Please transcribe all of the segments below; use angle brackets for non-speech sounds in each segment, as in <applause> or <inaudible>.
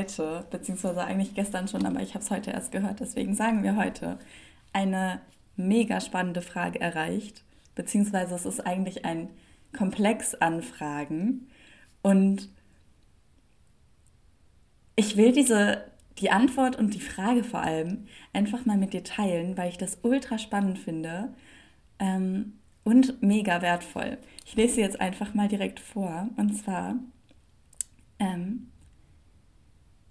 heute, beziehungsweise eigentlich gestern schon, aber ich habe es heute erst gehört, deswegen sagen wir heute, eine mega spannende Frage erreicht. Beziehungsweise es ist eigentlich ein Komplex an Fragen. Und ich will diese, die Antwort und die Frage vor allem einfach mal mit dir teilen, weil ich das ultra spannend finde ähm, und mega wertvoll. Ich lese sie jetzt einfach mal direkt vor. Und zwar, ähm,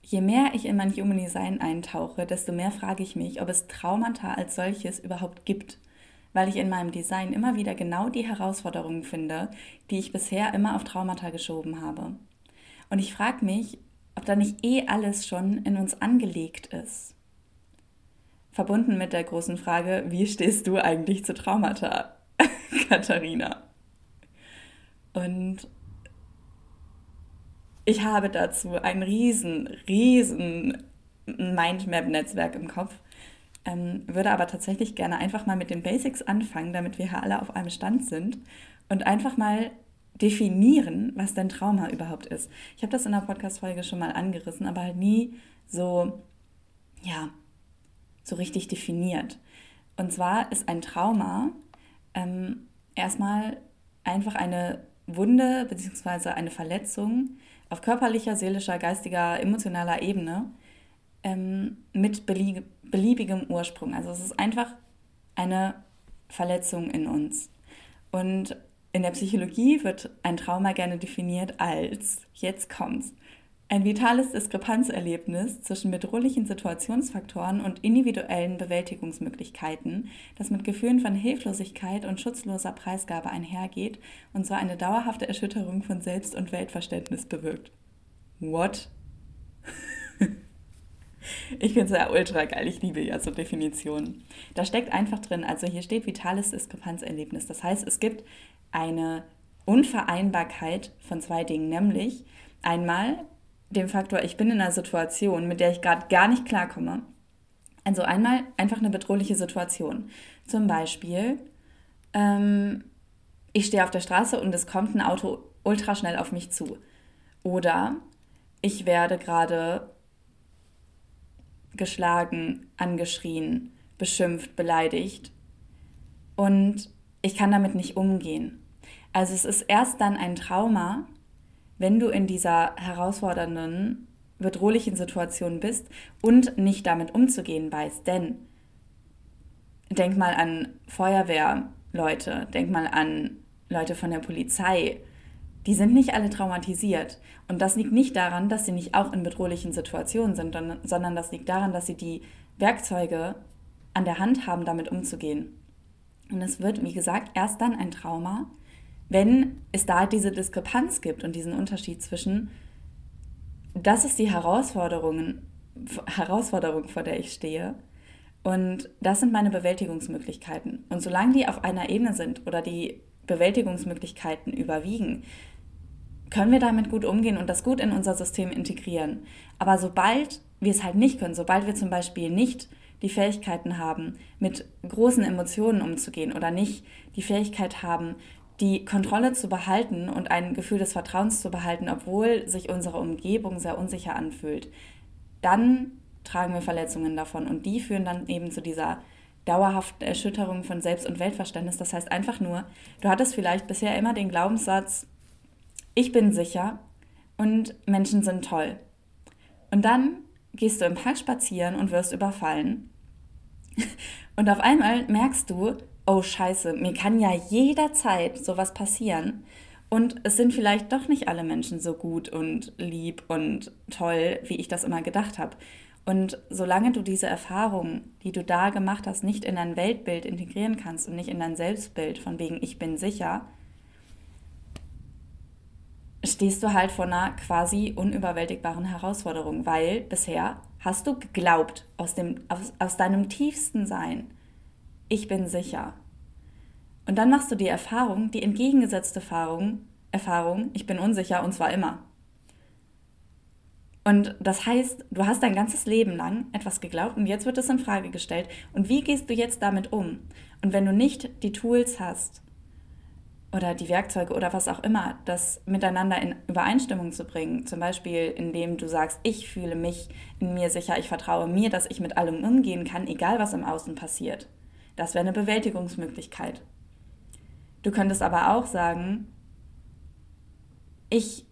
je mehr ich in mein Human Design eintauche, desto mehr frage ich mich, ob es Traumata als solches überhaupt gibt. Weil ich in meinem Design immer wieder genau die Herausforderungen finde, die ich bisher immer auf Traumata geschoben habe. Und ich frage mich, ob da nicht eh alles schon in uns angelegt ist. Verbunden mit der großen Frage, wie stehst du eigentlich zu Traumata, <laughs> Katharina? Und ich habe dazu ein riesen, riesen Mindmap-Netzwerk im Kopf, ähm, würde aber tatsächlich gerne einfach mal mit den Basics anfangen, damit wir hier alle auf einem Stand sind und einfach mal definieren, was denn Trauma überhaupt ist. Ich habe das in der Podcast-Folge schon mal angerissen, aber halt nie so, ja, so richtig definiert. Und zwar ist ein Trauma ähm, erstmal einfach eine Wunde bzw. eine Verletzung auf körperlicher, seelischer, geistiger, emotionaler Ebene ähm, mit beliebigem Ursprung. Also es ist einfach eine Verletzung in uns. Und in der Psychologie wird ein Trauma gerne definiert als, jetzt kommt's, ein vitales Diskrepanzerlebnis zwischen bedrohlichen Situationsfaktoren und individuellen Bewältigungsmöglichkeiten, das mit Gefühlen von Hilflosigkeit und schutzloser Preisgabe einhergeht und so eine dauerhafte Erschütterung von Selbst- und Weltverständnis bewirkt. What? <laughs> ich finde es ja ultra geil, ich liebe ja so Definitionen. Da steckt einfach drin, also hier steht vitales Diskrepanzerlebnis. Das heißt, es gibt eine Unvereinbarkeit von zwei Dingen, nämlich einmal dem Faktor, ich bin in einer Situation, mit der ich gerade gar nicht klarkomme. Also einmal einfach eine bedrohliche Situation. Zum Beispiel, ähm, ich stehe auf der Straße und es kommt ein Auto ultra schnell auf mich zu. Oder ich werde gerade geschlagen, angeschrien, beschimpft, beleidigt und ich kann damit nicht umgehen. Also es ist erst dann ein Trauma, wenn du in dieser herausfordernden, bedrohlichen Situation bist und nicht damit umzugehen weißt. Denn denk mal an Feuerwehrleute, denk mal an Leute von der Polizei. Die sind nicht alle traumatisiert. Und das liegt nicht daran, dass sie nicht auch in bedrohlichen Situationen sind, sondern das liegt daran, dass sie die Werkzeuge an der Hand haben, damit umzugehen. Und es wird, wie gesagt, erst dann ein Trauma, wenn es da diese Diskrepanz gibt und diesen Unterschied zwischen, das ist die Herausforderung, Herausforderung, vor der ich stehe, und das sind meine Bewältigungsmöglichkeiten. Und solange die auf einer Ebene sind oder die Bewältigungsmöglichkeiten überwiegen, können wir damit gut umgehen und das gut in unser System integrieren. Aber sobald wir es halt nicht können, sobald wir zum Beispiel nicht die Fähigkeiten haben, mit großen Emotionen umzugehen oder nicht die Fähigkeit haben, die Kontrolle zu behalten und ein Gefühl des Vertrauens zu behalten, obwohl sich unsere Umgebung sehr unsicher anfühlt, dann tragen wir Verletzungen davon und die führen dann eben zu dieser dauerhaften Erschütterung von Selbst- und Weltverständnis. Das heißt einfach nur, du hattest vielleicht bisher immer den Glaubenssatz, ich bin sicher und Menschen sind toll. Und dann gehst du im Park spazieren und wirst überfallen. <laughs> Und auf einmal merkst du, oh scheiße, mir kann ja jederzeit sowas passieren. Und es sind vielleicht doch nicht alle Menschen so gut und lieb und toll, wie ich das immer gedacht habe. Und solange du diese Erfahrung, die du da gemacht hast, nicht in dein Weltbild integrieren kannst und nicht in dein Selbstbild, von wegen ich bin sicher, stehst du halt vor einer quasi unüberwältigbaren Herausforderung, weil bisher hast du geglaubt aus, dem, aus, aus deinem tiefsten Sein, ich bin sicher. Und dann machst du die Erfahrung, die entgegengesetzte Erfahrung, Erfahrung, ich bin unsicher und zwar immer. Und das heißt, du hast dein ganzes Leben lang etwas geglaubt und jetzt wird es in Frage gestellt. Und wie gehst du jetzt damit um? Und wenn du nicht die Tools hast, oder die Werkzeuge oder was auch immer, das miteinander in Übereinstimmung zu bringen. Zum Beispiel, indem du sagst, ich fühle mich in mir sicher, ich vertraue mir, dass ich mit allem umgehen kann, egal was im Außen passiert. Das wäre eine Bewältigungsmöglichkeit. Du könntest aber auch sagen, ich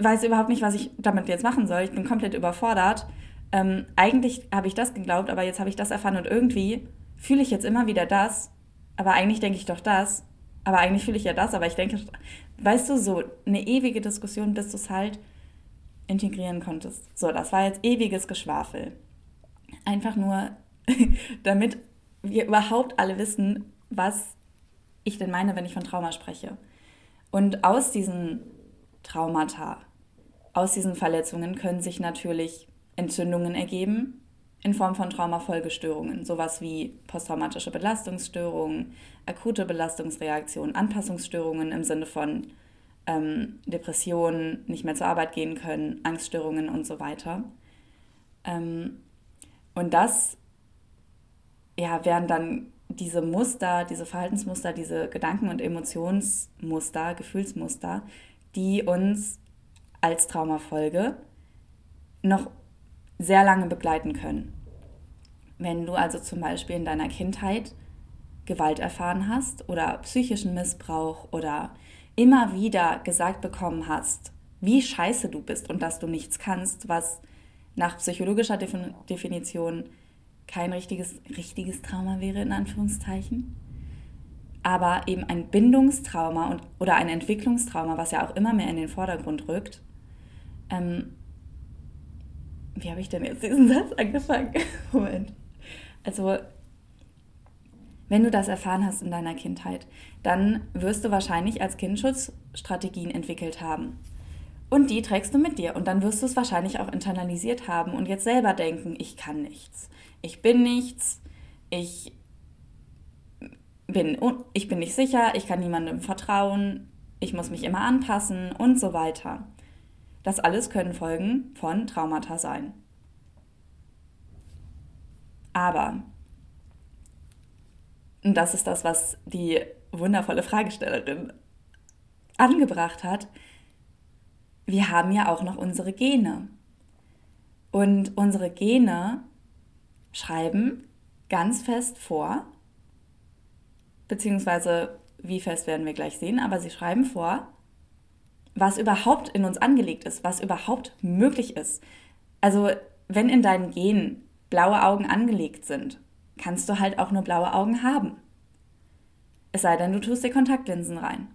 weiß überhaupt nicht, was ich damit jetzt machen soll. Ich bin komplett überfordert. Ähm, eigentlich habe ich das geglaubt, aber jetzt habe ich das erfahren und irgendwie fühle ich jetzt immer wieder das aber eigentlich denke ich doch das, aber eigentlich fühle ich ja das, aber ich denke, weißt du, so eine ewige Diskussion, bis du es halt integrieren konntest. So, das war jetzt ewiges Geschwafel. Einfach nur, <laughs> damit wir überhaupt alle wissen, was ich denn meine, wenn ich von Trauma spreche. Und aus diesen Traumata, aus diesen Verletzungen können sich natürlich Entzündungen ergeben, in Form von Traumafolgestörungen, sowas wie posttraumatische Belastungsstörungen, akute Belastungsreaktionen, Anpassungsstörungen im Sinne von ähm, Depressionen, nicht mehr zur Arbeit gehen können, Angststörungen und so weiter. Ähm, und das ja, wären dann diese Muster, diese Verhaltensmuster, diese Gedanken- und Emotionsmuster, Gefühlsmuster, die uns als Traumafolge noch sehr lange begleiten können. Wenn du also zum Beispiel in deiner Kindheit Gewalt erfahren hast oder psychischen Missbrauch oder immer wieder gesagt bekommen hast, wie scheiße du bist und dass du nichts kannst, was nach psychologischer Definition kein richtiges, richtiges Trauma wäre, in Anführungszeichen, aber eben ein Bindungstrauma und, oder ein Entwicklungstrauma, was ja auch immer mehr in den Vordergrund rückt, ähm, wie habe ich denn jetzt diesen <laughs> Satz angefangen? <laughs> Moment. Also, wenn du das erfahren hast in deiner Kindheit, dann wirst du wahrscheinlich als Kind Schutzstrategien entwickelt haben. Und die trägst du mit dir. Und dann wirst du es wahrscheinlich auch internalisiert haben und jetzt selber denken, ich kann nichts. Ich bin nichts. Ich bin, ich bin nicht sicher. Ich kann niemandem vertrauen. Ich muss mich immer anpassen und so weiter. Das alles können Folgen von Traumata sein. Aber, und das ist das, was die wundervolle Fragestellerin angebracht hat, wir haben ja auch noch unsere Gene. Und unsere Gene schreiben ganz fest vor, beziehungsweise wie fest werden wir gleich sehen, aber sie schreiben vor, was überhaupt in uns angelegt ist, was überhaupt möglich ist. Also wenn in deinen Genen blaue Augen angelegt sind, kannst du halt auch nur blaue Augen haben. Es sei denn, du tust dir Kontaktlinsen rein.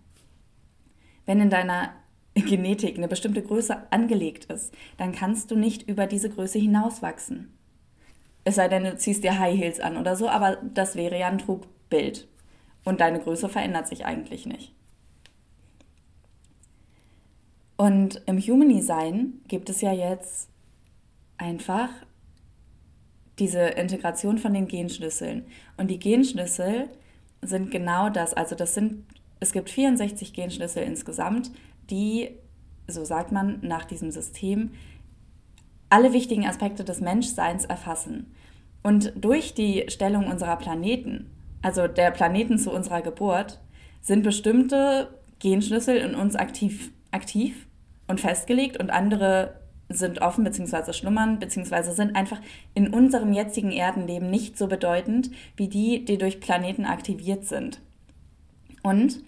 Wenn in deiner <laughs> Genetik eine bestimmte Größe angelegt ist, dann kannst du nicht über diese Größe hinauswachsen. Es sei denn, du ziehst dir High Heels an oder so, aber das wäre ja ein Trugbild. Und deine Größe verändert sich eigentlich nicht. Und im Human Design gibt es ja jetzt einfach diese Integration von den Genschlüsseln. Und die Genschlüssel sind genau das. Also das sind, es gibt 64 Genschlüssel insgesamt, die, so sagt man nach diesem System, alle wichtigen Aspekte des Menschseins erfassen. Und durch die Stellung unserer Planeten, also der Planeten zu unserer Geburt, sind bestimmte Genschlüssel in uns aktiv, aktiv und festgelegt und andere sind offen bzw. schlummern bzw. sind einfach in unserem jetzigen Erdenleben nicht so bedeutend wie die, die durch Planeten aktiviert sind. Und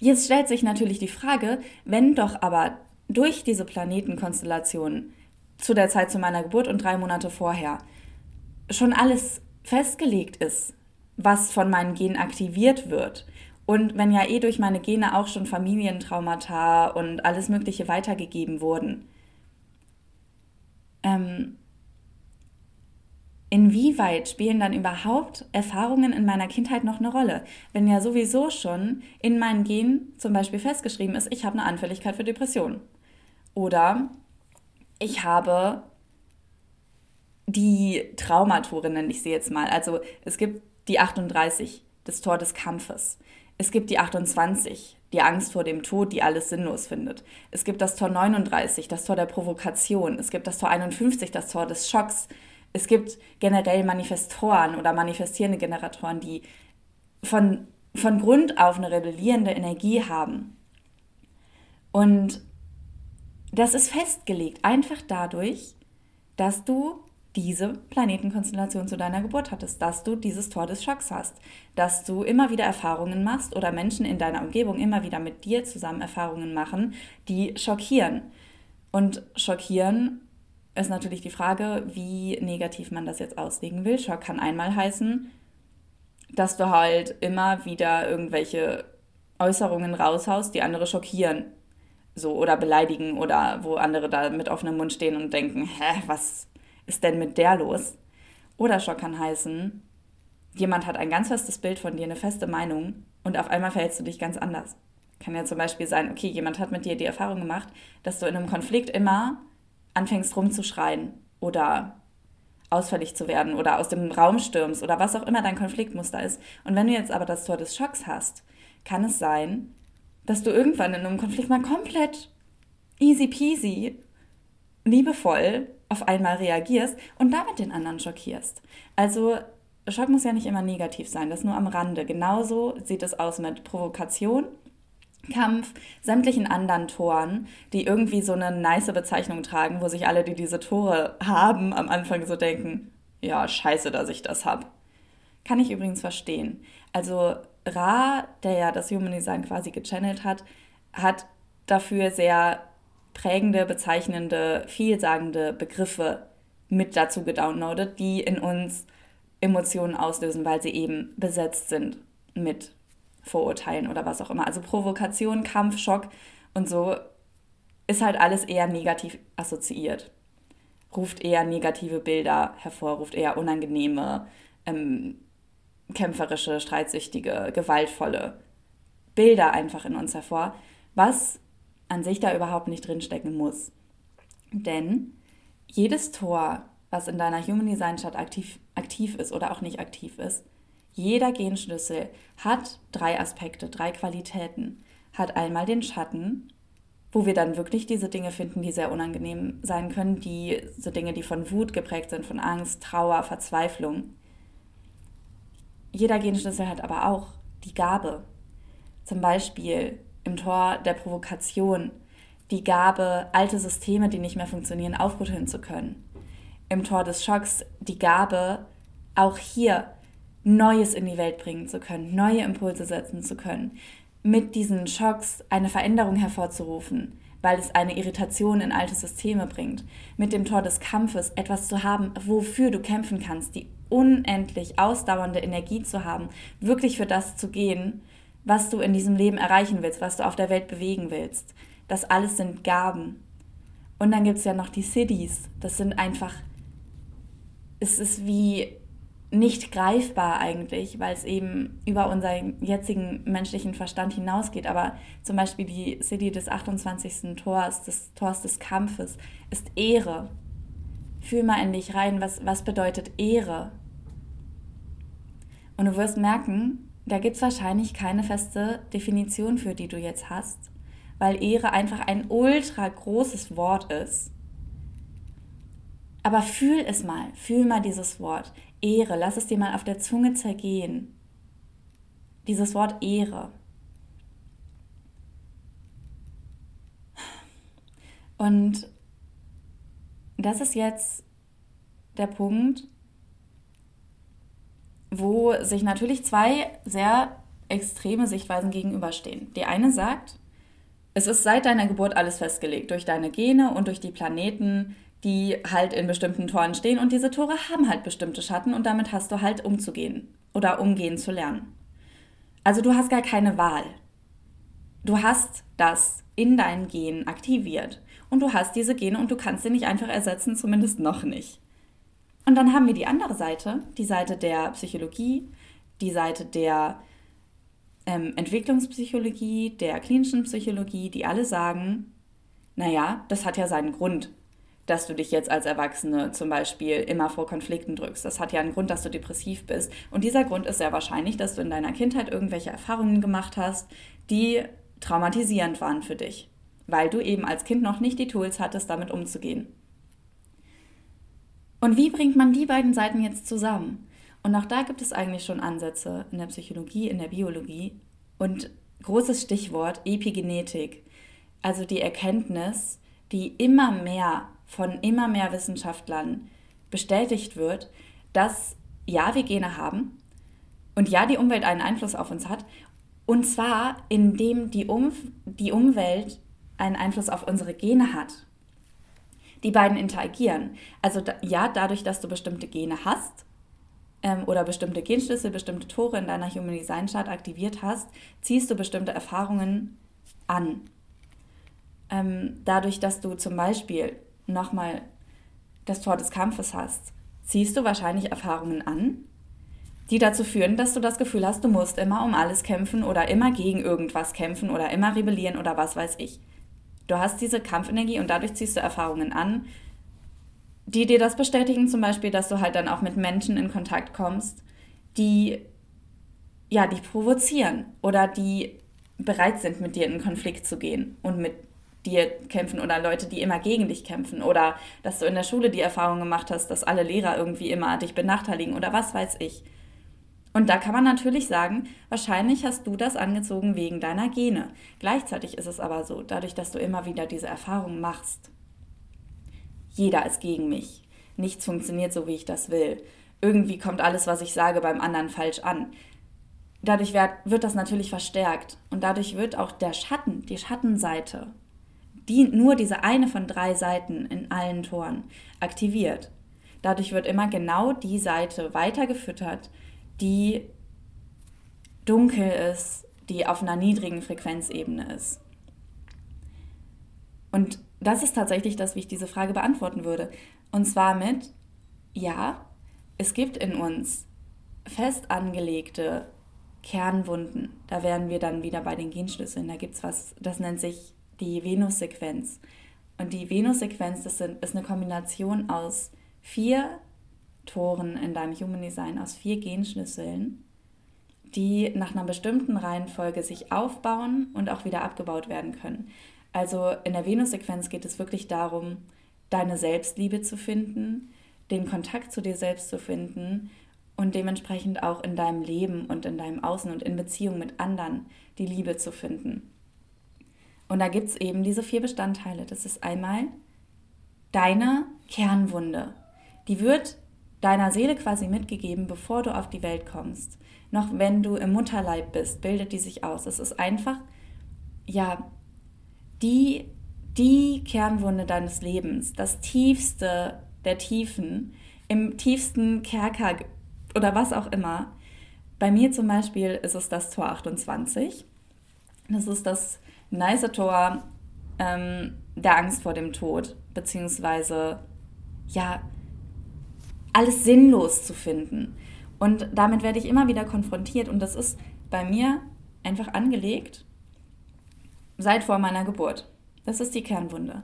jetzt stellt sich natürlich die Frage, wenn doch aber durch diese Planetenkonstellation zu der Zeit zu meiner Geburt und drei Monate vorher schon alles festgelegt ist, was von meinen Genen aktiviert wird und wenn ja eh durch meine Gene auch schon Familientraumata und alles Mögliche weitergegeben wurden, ähm, inwieweit spielen dann überhaupt Erfahrungen in meiner Kindheit noch eine Rolle? Wenn ja sowieso schon in meinen Genen zum Beispiel festgeschrieben ist, ich habe eine Anfälligkeit für Depressionen. Oder ich habe die Traumatore, nenne ich sie jetzt mal. Also es gibt die 38, das Tor des Kampfes. Es gibt die 28, die Angst vor dem Tod, die alles sinnlos findet. Es gibt das Tor 39, das Tor der Provokation. Es gibt das Tor 51, das Tor des Schocks. Es gibt generell Manifestoren oder manifestierende Generatoren, die von von Grund auf eine rebellierende Energie haben. Und das ist festgelegt, einfach dadurch, dass du diese Planetenkonstellation zu deiner Geburt hattest, dass du dieses Tor des Schocks hast, dass du immer wieder Erfahrungen machst oder Menschen in deiner Umgebung immer wieder mit dir zusammen Erfahrungen machen, die schockieren. Und schockieren ist natürlich die Frage, wie negativ man das jetzt auslegen will. Schock kann einmal heißen, dass du halt immer wieder irgendwelche Äußerungen raushaust, die andere schockieren. So, oder beleidigen oder wo andere da mit offenem Mund stehen und denken, hä, was ist denn mit der los? Oder Schock kann heißen, jemand hat ein ganz festes Bild von dir, eine feste Meinung und auf einmal verhältst du dich ganz anders. Kann ja zum Beispiel sein, okay, jemand hat mit dir die Erfahrung gemacht, dass du in einem Konflikt immer anfängst rumzuschreien oder ausfällig zu werden oder aus dem Raum stürmst oder was auch immer dein Konfliktmuster ist. Und wenn du jetzt aber das Tor des Schocks hast, kann es sein, dass du irgendwann in einem Konflikt mal komplett easy peasy, liebevoll auf einmal reagierst und damit den anderen schockierst. Also Schock muss ja nicht immer negativ sein, das nur am Rande. Genauso sieht es aus mit Provokation Kampf, sämtlichen anderen Toren, die irgendwie so eine nice Bezeichnung tragen, wo sich alle, die diese Tore haben, am Anfang so denken, ja, scheiße, dass ich das hab. Kann ich übrigens verstehen. Also Ra, der ja das Human Design quasi gechannelt hat, hat dafür sehr prägende, bezeichnende, vielsagende Begriffe mit dazu gedownloadet, die in uns Emotionen auslösen, weil sie eben besetzt sind mit Vorurteilen oder was auch immer. Also Provokation, Kampf, Schock und so ist halt alles eher negativ assoziiert. Ruft eher negative Bilder hervor, ruft eher unangenehme, ähm, kämpferische, streitsüchtige, gewaltvolle Bilder einfach in uns hervor, was an sich da überhaupt nicht drinstecken muss. Denn jedes Tor, was in deiner Human Design Chart aktiv, aktiv ist oder auch nicht aktiv ist, jeder Genschlüssel hat drei Aspekte, drei Qualitäten. Hat einmal den Schatten, wo wir dann wirklich diese Dinge finden, die sehr unangenehm sein können, die so Dinge, die von Wut geprägt sind, von Angst, Trauer, Verzweiflung. Jeder Genschlüssel hat aber auch die Gabe, zum Beispiel im Tor der Provokation, die Gabe, alte Systeme, die nicht mehr funktionieren, aufrütteln zu können. Im Tor des Schocks die Gabe, auch hier Neues in die Welt bringen zu können, neue Impulse setzen zu können, mit diesen Schocks eine Veränderung hervorzurufen, weil es eine Irritation in alte Systeme bringt, mit dem Tor des Kampfes etwas zu haben, wofür du kämpfen kannst, die unendlich ausdauernde Energie zu haben, wirklich für das zu gehen, was du in diesem Leben erreichen willst, was du auf der Welt bewegen willst. Das alles sind Gaben. Und dann gibt es ja noch die Cities. Das sind einfach, es ist wie nicht greifbar eigentlich, weil es eben über unseren jetzigen menschlichen Verstand hinausgeht. Aber zum Beispiel die City des 28. Tors, des Tors des Kampfes, ist Ehre. Fühl mal in dich rein, was, was bedeutet Ehre? Und du wirst merken, da gibt es wahrscheinlich keine feste Definition für, die du jetzt hast, weil Ehre einfach ein ultra großes Wort ist. Aber fühl es mal, fühl mal dieses Wort. Ehre, lass es dir mal auf der Zunge zergehen. Dieses Wort Ehre. Und das ist jetzt der Punkt, wo sich natürlich zwei sehr extreme Sichtweisen gegenüberstehen. Die eine sagt, es ist seit deiner Geburt alles festgelegt, durch deine Gene und durch die Planeten, die halt in bestimmten Toren stehen und diese Tore haben halt bestimmte Schatten und damit hast du halt umzugehen oder umgehen zu lernen. Also du hast gar keine Wahl. Du hast das in deinen Genen aktiviert und du hast diese Gene und du kannst sie nicht einfach ersetzen, zumindest noch nicht. Und dann haben wir die andere Seite, die Seite der Psychologie, die Seite der ähm, Entwicklungspsychologie, der klinischen Psychologie, die alle sagen, naja, das hat ja seinen Grund, dass du dich jetzt als Erwachsene zum Beispiel immer vor Konflikten drückst. Das hat ja einen Grund, dass du depressiv bist. Und dieser Grund ist sehr wahrscheinlich, dass du in deiner Kindheit irgendwelche Erfahrungen gemacht hast, die traumatisierend waren für dich, weil du eben als Kind noch nicht die Tools hattest, damit umzugehen. Und wie bringt man die beiden Seiten jetzt zusammen? Und auch da gibt es eigentlich schon Ansätze in der Psychologie, in der Biologie. Und großes Stichwort Epigenetik, also die Erkenntnis, die immer mehr von immer mehr Wissenschaftlern bestätigt wird, dass ja, wir Gene haben und ja, die Umwelt einen Einfluss auf uns hat. Und zwar, indem die, um die Umwelt einen Einfluss auf unsere Gene hat. Die beiden interagieren. Also da, ja, dadurch, dass du bestimmte Gene hast ähm, oder bestimmte Genschlüssel, bestimmte Tore in deiner Human Design Chart aktiviert hast, ziehst du bestimmte Erfahrungen an. Ähm, dadurch, dass du zum Beispiel nochmal das Tor des Kampfes hast, ziehst du wahrscheinlich Erfahrungen an, die dazu führen, dass du das Gefühl hast, du musst immer um alles kämpfen oder immer gegen irgendwas kämpfen oder immer rebellieren oder was weiß ich. Du hast diese Kampfenergie und dadurch ziehst du Erfahrungen an, die dir das bestätigen, zum Beispiel, dass du halt dann auch mit Menschen in Kontakt kommst, die ja, die provozieren oder die bereit sind, mit dir in Konflikt zu gehen und mit dir kämpfen oder Leute, die immer gegen dich kämpfen oder dass du in der Schule die Erfahrung gemacht hast, dass alle Lehrer irgendwie immer dich benachteiligen oder was weiß ich. Und da kann man natürlich sagen, wahrscheinlich hast du das angezogen wegen deiner Gene. Gleichzeitig ist es aber so, dadurch, dass du immer wieder diese Erfahrung machst. Jeder ist gegen mich. Nichts funktioniert so, wie ich das will. Irgendwie kommt alles, was ich sage, beim anderen falsch an. Dadurch wird, das natürlich verstärkt und dadurch wird auch der Schatten, die Schattenseite die, nur diese eine von drei Seiten in allen Toren aktiviert. Dadurch wird immer genau die Seite weitergefüttert, die dunkel ist, die auf einer niedrigen Frequenzebene ist. Und das ist tatsächlich das, wie ich diese Frage beantworten würde. Und zwar mit, ja, es gibt in uns fest angelegte Kernwunden. Da wären wir dann wieder bei den Genschlüsseln. Da gibt es was, das nennt sich die Venus-Sequenz. Und die Venus-Sequenz, das sind, ist eine Kombination aus vier Toren in deinem Human Design, aus vier Genschlüsseln, die nach einer bestimmten Reihenfolge sich aufbauen und auch wieder abgebaut werden können. Also in der Venus-Sequenz geht es wirklich darum, deine Selbstliebe zu finden, den Kontakt zu dir selbst zu finden und dementsprechend auch in deinem Leben und in deinem Außen und in Beziehung mit anderen die Liebe zu finden. Und da gibt es eben diese vier Bestandteile. Das ist einmal deine Kernwunde. Die wird deiner Seele quasi mitgegeben, bevor du auf die Welt kommst. Noch wenn du im Mutterleib bist, bildet die sich aus. Es ist einfach, ja, die, die Kernwunde deines Lebens, das tiefste der Tiefen, im tiefsten Kerker oder was auch immer. Bei mir zum Beispiel ist es das Tor 28. Das ist das nice Tor ähm, der Angst vor dem Tod, beziehungsweise ja, alles sinnlos zu finden. Und damit werde ich immer wieder konfrontiert und das ist bei mir einfach angelegt seit vor meiner Geburt. Das ist die Kernwunde.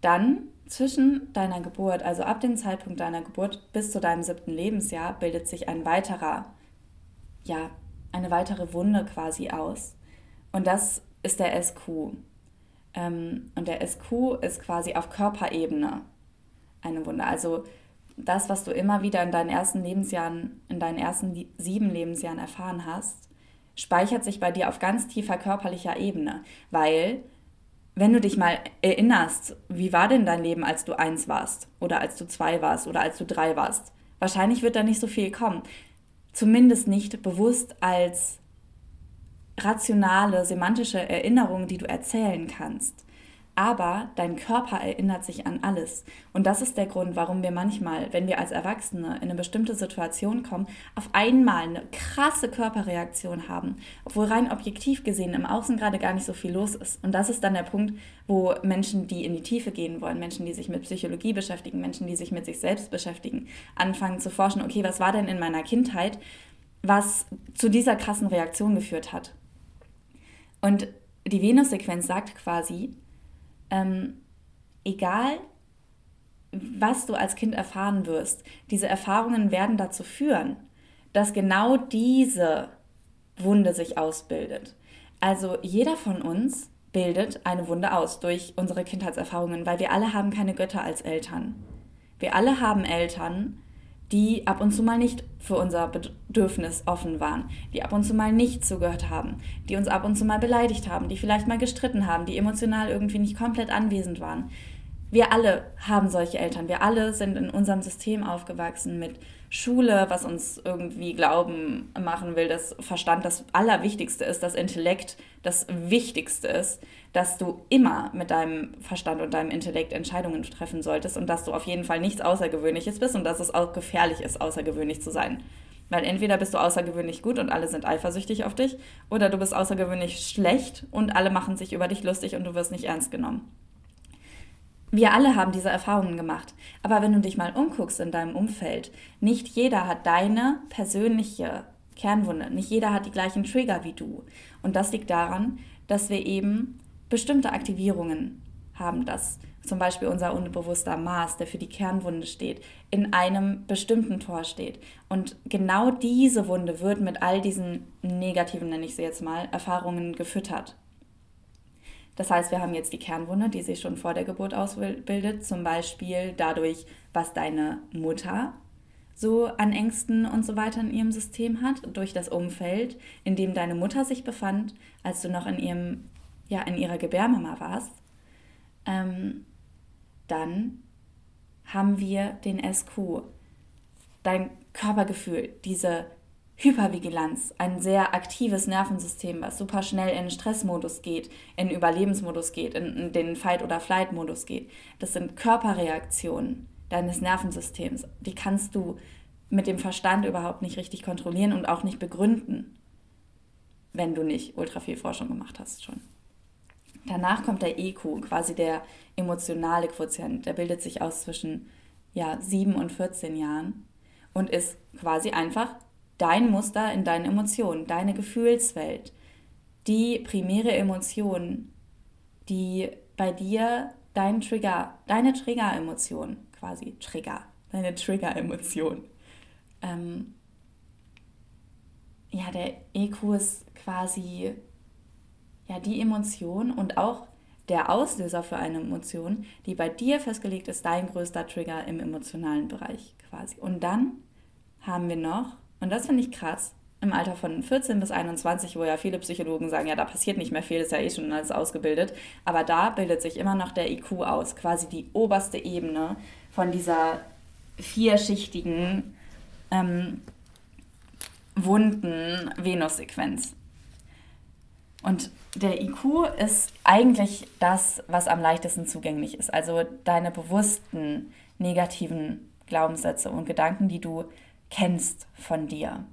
Dann zwischen deiner Geburt, also ab dem Zeitpunkt deiner Geburt bis zu deinem siebten Lebensjahr, bildet sich ein weiterer, ja, eine weitere Wunde quasi aus. Und das ist der SQ. Ähm, und der SQ ist quasi auf Körperebene eine Wunde. Also das, was du immer wieder in deinen ersten Lebensjahren, in deinen ersten sieben Lebensjahren erfahren hast, speichert sich bei dir auf ganz tiefer körperlicher Ebene. Weil, wenn du dich mal erinnerst, wie war denn dein Leben, als du eins warst oder als du zwei warst oder als du drei warst? Wahrscheinlich wird da nicht so viel kommen. Zumindest nicht bewusst als rationale, semantische Erinnerung, die du erzählen kannst. Aber dein Körper erinnert sich an alles. Und das ist der Grund, warum wir manchmal, wenn wir als Erwachsene in eine bestimmte Situation kommen, auf einmal eine krasse Körperreaktion haben, obwohl rein objektiv gesehen im Außen gerade gar nicht so viel los ist. Und das ist dann der Punkt, wo Menschen, die in die Tiefe gehen wollen, Menschen, die sich mit Psychologie beschäftigen, Menschen, die sich mit sich selbst beschäftigen, anfangen zu forschen, okay, was war denn in meiner Kindheit, was zu dieser krassen Reaktion geführt hat. Und die Venus-Sequenz sagt quasi, ähm, egal was du als Kind erfahren wirst, diese Erfahrungen werden dazu führen, dass genau diese Wunde sich ausbildet. Also jeder von uns bildet eine Wunde aus durch unsere Kindheitserfahrungen, weil wir alle haben keine Götter als Eltern. Wir alle haben Eltern, die ab und zu mal nicht für unser Bedürfnis offen waren, die ab und zu mal nicht zugehört haben, die uns ab und zu mal beleidigt haben, die vielleicht mal gestritten haben, die emotional irgendwie nicht komplett anwesend waren. Wir alle haben solche Eltern. Wir alle sind in unserem System aufgewachsen mit Schule, was uns irgendwie glauben machen will, dass Verstand das Allerwichtigste ist, dass Intellekt das Wichtigste ist, dass du immer mit deinem Verstand und deinem Intellekt Entscheidungen treffen solltest und dass du auf jeden Fall nichts Außergewöhnliches bist und dass es auch gefährlich ist, außergewöhnlich zu sein. Weil entweder bist du außergewöhnlich gut und alle sind eifersüchtig auf dich, oder du bist außergewöhnlich schlecht und alle machen sich über dich lustig und du wirst nicht ernst genommen. Wir alle haben diese Erfahrungen gemacht. Aber wenn du dich mal umguckst in deinem Umfeld, nicht jeder hat deine persönliche Kernwunde. Nicht jeder hat die gleichen Trigger wie du. Und das liegt daran, dass wir eben bestimmte Aktivierungen haben, dass zum Beispiel unser unbewusster Maß, der für die Kernwunde steht, in einem bestimmten Tor steht. Und genau diese Wunde wird mit all diesen negativen, nenne ich sie jetzt mal, Erfahrungen gefüttert. Das heißt, wir haben jetzt die Kernwunde, die sich schon vor der Geburt ausbildet, zum Beispiel dadurch, was deine Mutter so an Ängsten und so weiter in ihrem System hat, durch das Umfeld, in dem deine Mutter sich befand, als du noch in ihrem, ja, in ihrer Gebärmama warst. Ähm, dann haben wir den SQ, dein Körpergefühl, diese Hypervigilanz, ein sehr aktives Nervensystem, was super schnell in Stressmodus geht, in Überlebensmodus geht, in, den Fight- oder Flight-Modus geht. Das sind Körperreaktionen deines Nervensystems. Die kannst du mit dem Verstand überhaupt nicht richtig kontrollieren und auch nicht begründen, wenn du nicht ultra viel Forschung gemacht hast schon. Danach kommt der EQ, quasi der emotionale Quotient. Der bildet sich aus zwischen ja, 7 und 14 Jahren und ist quasi einfach dein Muster in deinen Emotionen, deine Gefühlswelt, die primäre Emotion, die bei dir dein Trigger, deine Trigger-Emotion quasi, Trigger, deine Trigger-Emotion. Ähm, ja, der EQ ist quasi ja die Emotion und auch der Auslöser für eine Emotion, die bei dir festgelegt ist, dein größter Trigger im emotionalen Bereich quasi. Und dann haben wir noch und das finde ich krass. Im Alter von 14 bis 21, wo ja viele Psychologen sagen, ja, da passiert nicht mehr viel, ist ja eh schon alles ausgebildet. Aber da bildet sich immer noch der IQ aus, quasi die oberste Ebene von dieser vierschichtigen, ähm, wunden Venussequenz. Und der IQ ist eigentlich das, was am leichtesten zugänglich ist. Also deine bewussten negativen Glaubenssätze und Gedanken, die du kennst von dir.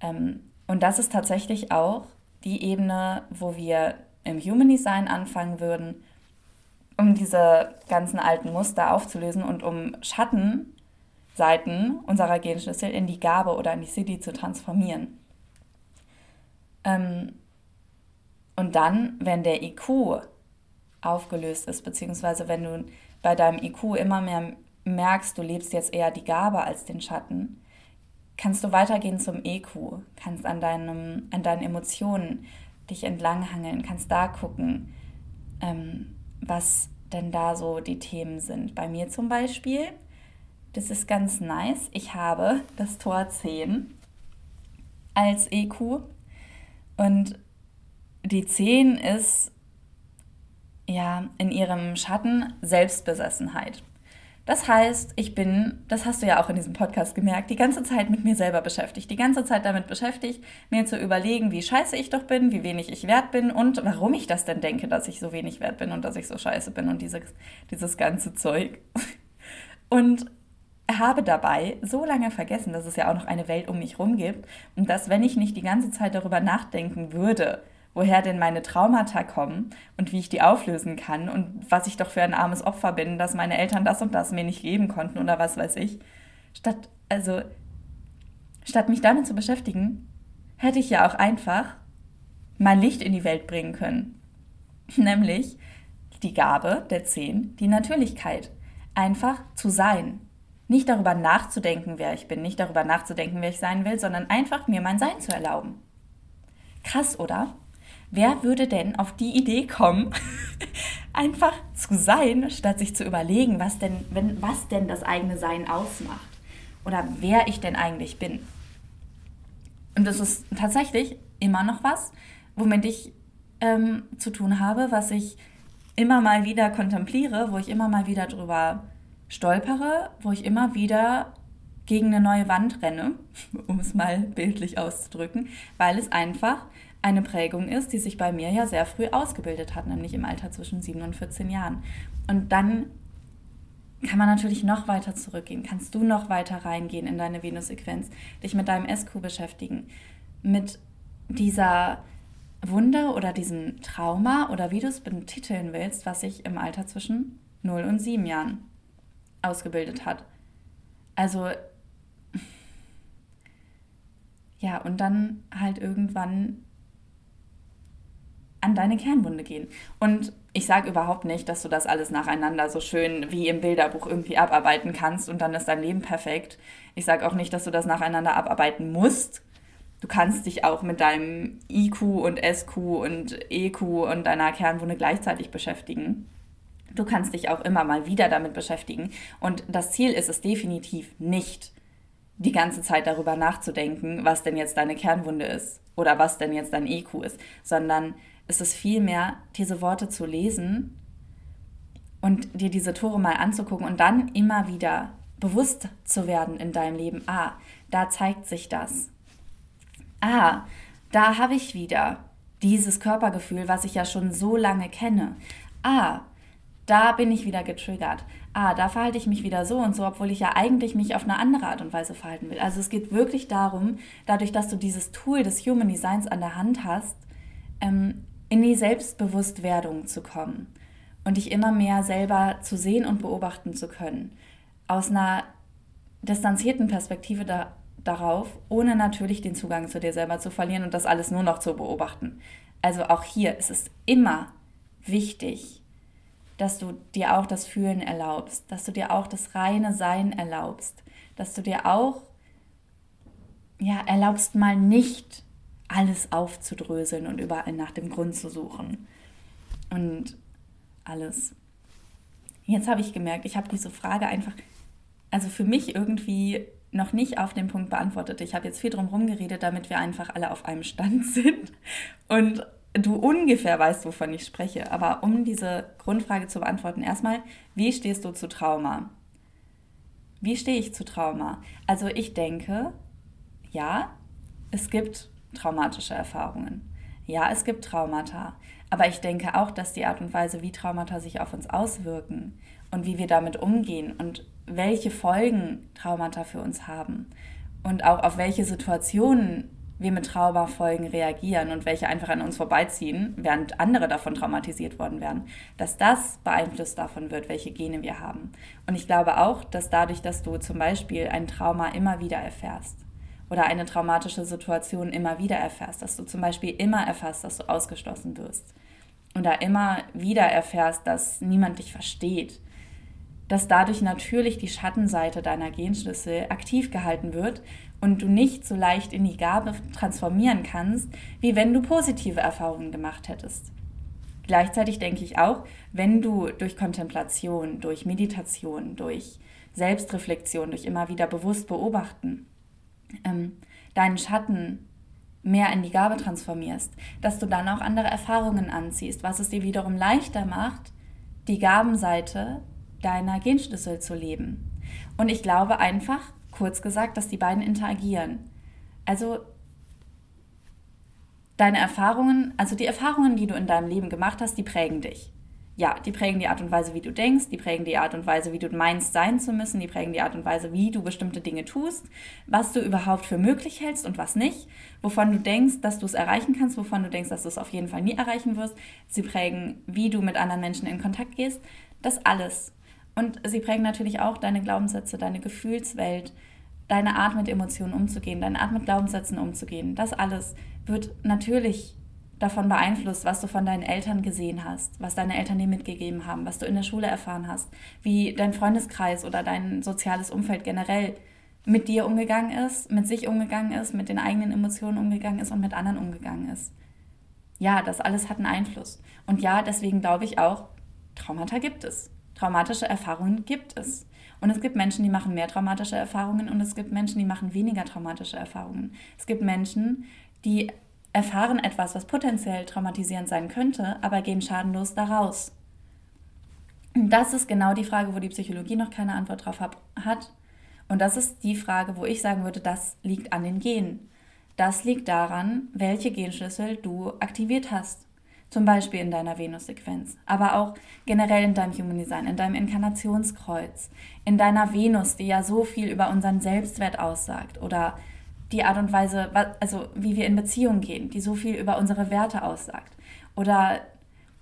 Ähm, und das ist tatsächlich auch die Ebene, wo wir im Human Design anfangen würden, um diese ganzen alten Muster aufzulösen und um Schattenseiten unserer Genschlüssel in die Gabe oder in die City zu transformieren. Ähm, und dann, wenn der IQ aufgelöst ist, beziehungsweise wenn du bei deinem IQ immer mehr merkst, du lebst jetzt eher die Gabe als den Schatten, kannst du weitergehen zum EQ, kannst an, deinem, an deinen Emotionen dich entlanghangeln, kannst da gucken, ähm, was denn da so die Themen sind. Bei mir zum Beispiel, das ist ganz nice, ich habe das Tor 10 als EQ und die 10 ist ja in ihrem Schatten Selbstbesessenheit. Das heißt, ich bin, das hast du ja auch in diesem Podcast gemerkt, die ganze Zeit mit mir selber beschäftigt, die ganze Zeit damit beschäftigt, mir zu überlegen, wie scheiße ich doch bin, wie wenig ich wert bin und warum ich das denn denke, dass ich so wenig wert bin und dass ich so scheiße bin und dieses, dieses ganze Zeug. <laughs> Und habe dabei so lange vergessen, dass es ja auch noch eine Welt um mich herum gibt und dass, wenn ich nicht die ganze Zeit darüber nachdenken würde, woher denn meine Traumata kommen und wie ich die auflösen kann und was ich doch für ein armes Opfer bin, dass meine Eltern das und das mir nicht geben konnten oder was weiß ich. Statt, also, statt mich damit zu beschäftigen, hätte ich ja auch einfach mein Licht in die Welt bringen können. <laughs> Nämlich die Gabe der Zehn, die Natürlichkeit. Einfach zu sein. Nicht darüber nachzudenken, wer ich bin, nicht darüber nachzudenken, wer ich sein will, sondern einfach mir mein Sein zu erlauben. Krass, oder? Wer würde denn auf die Idee kommen, <laughs> einfach zu sein, statt sich zu überlegen, was denn, wenn, was denn das eigene Sein ausmacht? oder wer ich denn eigentlich bin. Und das ist tatsächlich immer noch was, womit ich ähm, zu tun habe, was ich immer mal wieder kontempliere, wo ich immer mal wieder drüber stolpere, wo ich immer wieder gegen eine neue Wand renne, <laughs> um es mal bildlich auszudrücken, weil es einfach eine Prägung ist, die sich bei mir ja sehr früh ausgebildet hat, nämlich im Alter zwischen 7 und 14 Jahren. Und dann kann man natürlich noch weiter zurückgehen, kannst du noch weiter reingehen in deine Venus-Sequenz, dich mit deinem SQ beschäftigen, mit dieser Wunde oder diesem Trauma oder wie du es betiteln willst, was sich im Alter zwischen 0 und 7 Jahren ausgebildet hat. Also ja, und dann halt irgendwann an deine Kernwunde gehen. Und ich sage überhaupt nicht, dass du das alles nacheinander so schön wie im Bilderbuch irgendwie abarbeiten kannst und dann ist dein Leben perfekt. Ich sage auch nicht, dass du das nacheinander abarbeiten musst. Du kannst dich auch mit deinem IQ und SQ und EQ und deiner Kernwunde gleichzeitig beschäftigen. Du kannst dich auch immer mal wieder damit beschäftigen. Und das Ziel ist es definitiv nicht, die ganze Zeit darüber nachzudenken, was denn jetzt deine Kernwunde ist oder was denn jetzt dein EQ ist, sondern ist es vielmehr, diese Worte zu lesen und dir diese Tore mal anzugucken und dann immer wieder bewusst zu werden in deinem Leben. Ah, da zeigt sich das. Ah, da habe ich wieder dieses Körpergefühl, was ich ja schon so lange kenne. Ah, da bin ich wieder getriggert. Ah, da verhalte ich mich wieder so und so, obwohl ich ja eigentlich mich auf eine andere Art und Weise verhalten will. Also es geht wirklich darum, dadurch, dass du dieses Tool des Human Designs an der Hand hast, ähm, in die Selbstbewusstwerdung zu kommen und dich immer mehr selber zu sehen und beobachten zu können. Aus einer distanzierten Perspektive da, darauf, ohne natürlich den Zugang zu dir selber zu verlieren und das alles nur noch zu beobachten. Also auch hier ist es immer wichtig, dass du dir auch das Fühlen erlaubst, dass du dir auch das reine Sein erlaubst, dass du dir auch ja, erlaubst mal nicht alles aufzudröseln und überall nach dem Grund zu suchen. Und alles. Jetzt habe ich gemerkt, ich habe diese Frage einfach, also für mich irgendwie noch nicht auf den Punkt beantwortet. Ich habe jetzt viel drum herum geredet, damit wir einfach alle auf einem Stand <laughs> sind und du ungefähr weißt, wovon ich spreche. Aber um diese Grundfrage zu beantworten, erstmal, wie stehst du zu Trauma? Wie stehe ich zu Trauma? Also ich denke, ja, es gibt traumatische Erfahrungen. Ja, es gibt Traumata, aber ich denke auch, dass die Art und Weise, wie Traumata sich auf uns auswirken und wie wir damit umgehen und welche Folgen Traumata für uns haben und auch auf welche Situationen wir mit Traumafolgen reagieren und welche einfach an uns vorbeiziehen, während andere davon traumatisiert worden wären, dass das beeinflusst davon wird, welche Gene wir haben. Und ich glaube auch, dass dadurch, dass du zum Beispiel ein Trauma immer wieder erfährst, oder eine traumatische Situation immer wieder erfährst, dass du zum Beispiel immer erfährst, dass du ausgeschlossen wirst oder immer wieder erfährst, dass niemand dich versteht, dass dadurch natürlich die Schattenseite deiner Genschlüssel aktiv gehalten wird und du nicht so leicht in die Gabe transformieren kannst, wie wenn du positive Erfahrungen gemacht hättest. Gleichzeitig denke ich auch, wenn du durch Kontemplation, durch Meditation, durch Selbstreflexion, durch immer wieder bewusst beobachten ähm, deinen Schatten mehr in die Gabe transformierst, dass du dann auch andere Erfahrungen anziehst, was es dir wiederum leichter macht, die Gabenseite deiner Genschlüssel zu leben. Und ich glaube einfach, kurz gesagt, dass die beiden interagieren. Also deine Erfahrungen, also die Erfahrungen, die du in deinem Leben gemacht hast, die prägen dich ja, die prägen die Art und Weise, wie du denkst, die prägen die Art und Weise, wie du meinst sein zu müssen, die prägen die Art und Weise, wie du bestimmte Dinge tust, was du überhaupt für möglich hältst und was nicht, wovon du denkst, dass du es erreichen kannst, wovon du denkst, dass du es auf jeden Fall nie erreichen wirst. Sie prägen, wie du mit anderen Menschen in Kontakt gehst, das alles. Und sie prägen natürlich auch deine Glaubenssätze, deine Gefühlswelt, deine Art mit Emotionen umzugehen, deine Art mit Glaubenssätzen umzugehen. Das alles wird natürlich davon beeinflusst, was du von deinen Eltern gesehen hast, was deine Eltern dir mitgegeben haben, was du in der Schule erfahren hast, wie dein Freundeskreis oder dein soziales Umfeld generell mit dir umgegangen ist, mit sich umgegangen ist, mit den eigenen Emotionen umgegangen ist und mit anderen umgegangen ist. Ja, das alles hat einen Einfluss. Und ja, deswegen glaube ich auch, Traumata gibt es. Traumatische Erfahrungen gibt es. Und es gibt Menschen, die machen mehr traumatische Erfahrungen und es gibt Menschen, die machen weniger traumatische Erfahrungen. Es gibt Menschen, die erfahren etwas, was potenziell traumatisierend sein könnte, aber gehen schadenlos daraus. Und das ist genau die Frage, wo die Psychologie noch keine Antwort drauf hat. Und das ist die Frage, wo ich sagen würde, das liegt an den Genen. Das liegt daran, welche Genschlüssel du aktiviert hast. Zum Beispiel in deiner Venus-Sequenz, aber auch generell in deinem Human Design, in deinem Inkarnationskreuz, in deiner Venus, die ja so viel über unseren Selbstwert aussagt oder die Art und Weise, also wie wir in Beziehungen gehen, die so viel über unsere Werte aussagt. Oder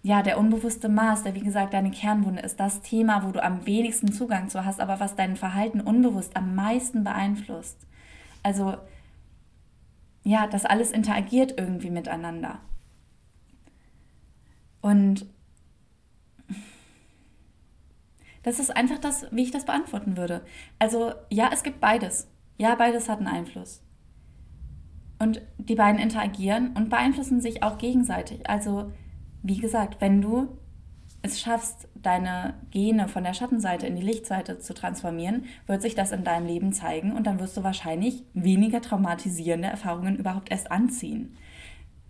ja, der unbewusste Maß, der wie gesagt deine Kernwunde ist, das Thema, wo du am wenigsten Zugang zu hast, aber was dein Verhalten unbewusst am meisten beeinflusst. Also ja, das alles interagiert irgendwie miteinander. Und das ist einfach das, wie ich das beantworten würde. Also ja, es gibt beides. Ja, beides hat einen Einfluss. Und die beiden interagieren und beeinflussen sich auch gegenseitig. Also wie gesagt, wenn du es schaffst, deine Gene von der Schattenseite in die Lichtseite zu transformieren, wird sich das in deinem Leben zeigen und dann wirst du wahrscheinlich weniger traumatisierende Erfahrungen überhaupt erst anziehen.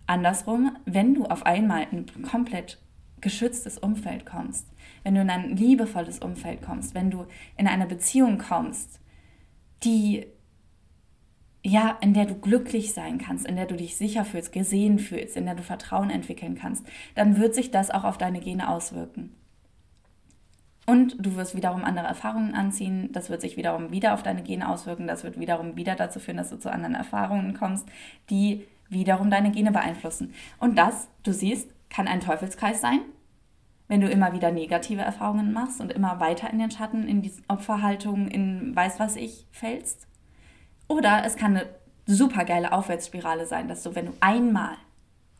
Andersrum, wenn du auf einmal in ein komplett geschütztes Umfeld kommst, wenn du in ein liebevolles Umfeld kommst, wenn du in eine Beziehung kommst, die ja, in der du glücklich sein kannst, in der du dich sicher fühlst, gesehen fühlst, in der du Vertrauen entwickeln kannst, dann wird sich das auch auf deine Gene auswirken. Und du wirst wiederum andere Erfahrungen anziehen, das wird sich wiederum wieder auf deine Gene auswirken, das wird wiederum wieder dazu führen, dass du zu anderen Erfahrungen kommst, die wiederum deine Gene beeinflussen. Und das, du siehst, kann ein Teufelskreis sein, wenn du immer wieder negative Erfahrungen machst und immer weiter in den Schatten, in die Opferhaltung, in weiß was ich fällst. Oder es kann eine super geile Aufwärtsspirale sein, dass du, wenn du einmal